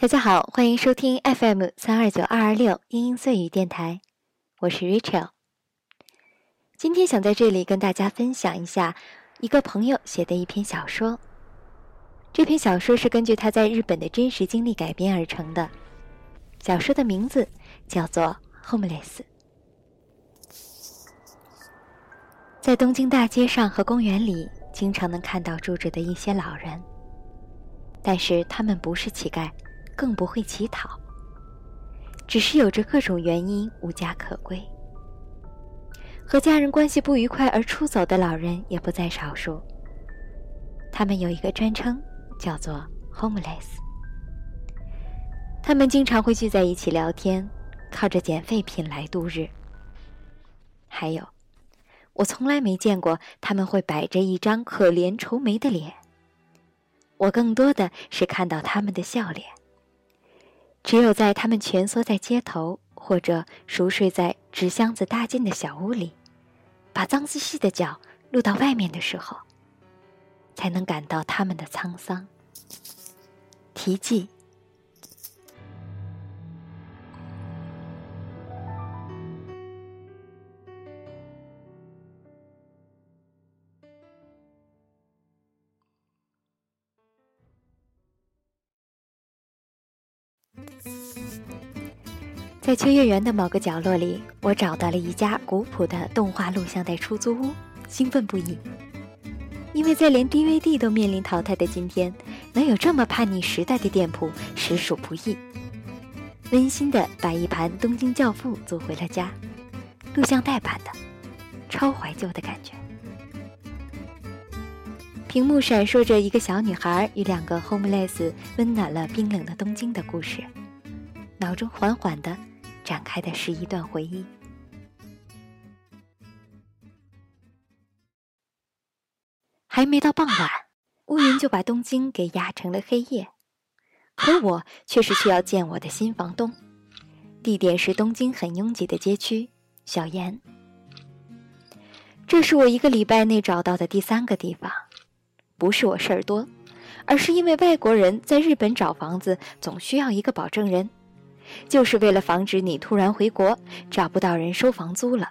大家好，欢迎收听 FM 三二九二二六英英碎语电台，我是 Rachel。今天想在这里跟大家分享一下一个朋友写的一篇小说。这篇小说是根据他在日本的真实经历改编而成的。小说的名字叫做《Homeless》。在东京大街上和公园里，经常能看到住着的一些老人，但是他们不是乞丐。更不会乞讨，只是有着各种原因无家可归。和家人关系不愉快而出走的老人也不在少数。他们有一个专称，叫做 “homeless”。他们经常会聚在一起聊天，靠着捡废品来度日。还有，我从来没见过他们会摆着一张可怜愁眉的脸。我更多的是看到他们的笑脸。只有在他们蜷缩在街头，或者熟睡在纸箱子搭建的小屋里，把脏兮兮的脚露到外面的时候，才能感到他们的沧桑、题记。在秋叶原的某个角落里，我找到了一家古朴的动画录像带出租屋，兴奋不已。因为在连 DVD 都面临淘汰的今天，能有这么叛逆时代的店铺，实属不易。温馨的把一盘《东京教父》租回了家，录像带版的，超怀旧的感觉。屏幕闪烁着一个小女孩与两个 homeless 温暖了冰冷的东京的故事，脑中缓缓的展开的是一段回忆。还没到傍晚，乌云就把东京给压成了黑夜，可我却是去要见我的新房东，地点是东京很拥挤的街区小岩。这是我一个礼拜内找到的第三个地方。不是我事儿多，而是因为外国人在日本找房子总需要一个保证人，就是为了防止你突然回国找不到人收房租了。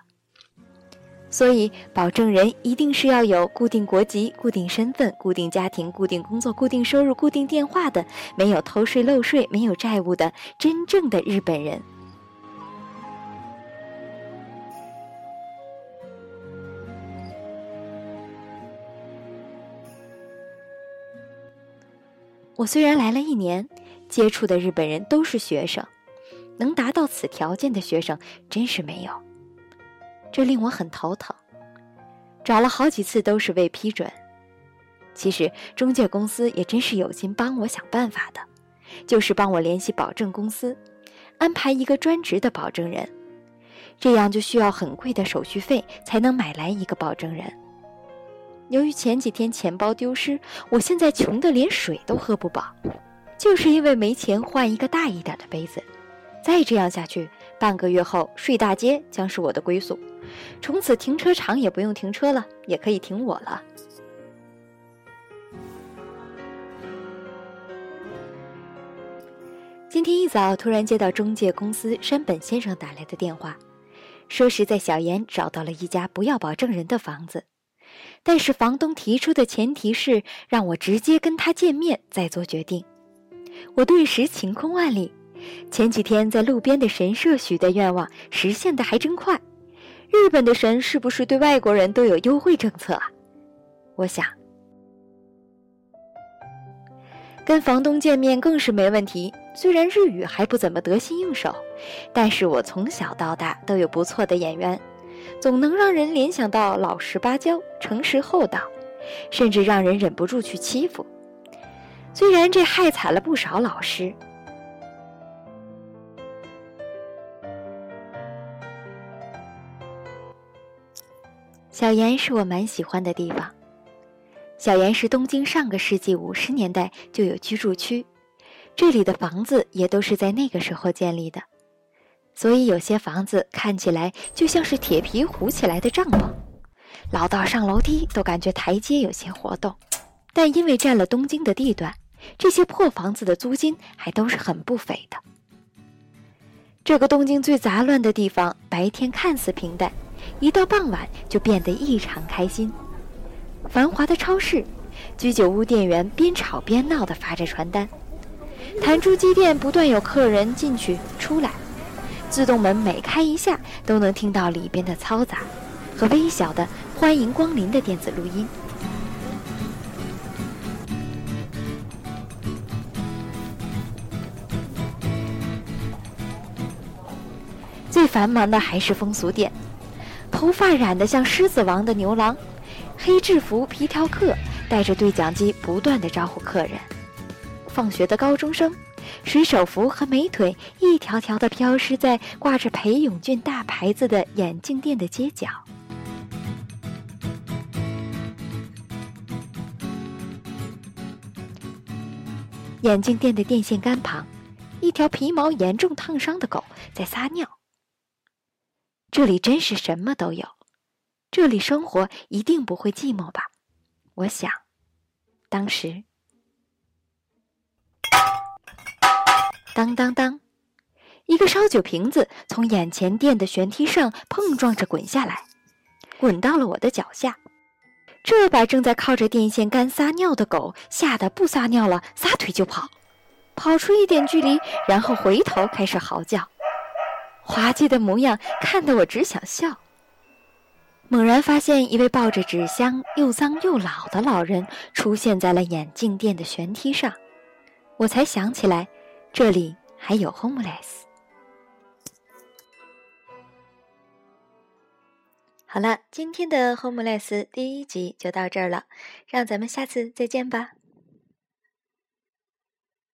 所以，保证人一定是要有固定国籍、固定身份、固定家庭、固定工作、固定收入、固定电话的，没有偷税漏税、没有债务的真正的日本人。我虽然来了一年，接触的日本人都是学生，能达到此条件的学生真是没有，这令我很头疼。找了好几次都是未批准。其实中介公司也真是有心帮我想办法的，就是帮我联系保证公司，安排一个专职的保证人，这样就需要很贵的手续费才能买来一个保证人。由于前几天钱包丢失，我现在穷得连水都喝不饱，就是因为没钱换一个大一点的杯子。再这样下去，半个月后睡大街将是我的归宿，从此停车场也不用停车了，也可以停我了。今天一早突然接到中介公司山本先生打来的电话，说是在小岩找到了一家不要保证人的房子。但是房东提出的前提是让我直接跟他见面再做决定，我顿时晴空万里。前几天在路边的神社许的愿望实现的还真快，日本的神是不是对外国人都有优惠政策啊？我想，跟房东见面更是没问题。虽然日语还不怎么得心应手，但是我从小到大都有不错的眼缘。总能让人联想到老实巴交、诚实厚道，甚至让人忍不住去欺负。虽然这害惨了不少老师。小岩是我蛮喜欢的地方。小岩是东京上个世纪五十年代就有居住区，这里的房子也都是在那个时候建立的。所以有些房子看起来就像是铁皮糊起来的帐篷，老道上楼梯都感觉台阶有些活动。但因为占了东京的地段，这些破房子的租金还都是很不菲的。这个东京最杂乱的地方，白天看似平淡，一到傍晚就变得异常开心。繁华的超市，居酒屋店员边吵边闹地发着传单；弹珠机店不断有客人进去出来；自动门每开一下，都能听到里边的嘈杂和微小的“欢迎光临”的电子录音。最繁忙的还是风俗店，头发染得像狮子王的牛郎，黑制服皮条客带着对讲机不断的招呼客人。放学的高中生，水手服和美腿一条条的飘失在挂着裴勇俊大牌子的眼镜店的街角。眼镜店的电线杆旁，一条皮毛严重烫伤的狗在撒尿。这里真是什么都有，这里生活一定不会寂寞吧？我想，当时，当当当，一个烧酒瓶子从眼前店的悬梯上碰撞着滚下来，滚到了我的脚下，这把正在靠着电线杆撒尿的狗吓得不撒尿了，撒腿就跑，跑出一点距离，然后回头开始嚎叫。滑稽的模样看得我只想笑。猛然发现一位抱着纸箱又脏又老的老人出现在了眼镜店的悬梯上，我才想起来，这里还有 homeless。好了，今天的 homeless 第一集就到这儿了，让咱们下次再见吧。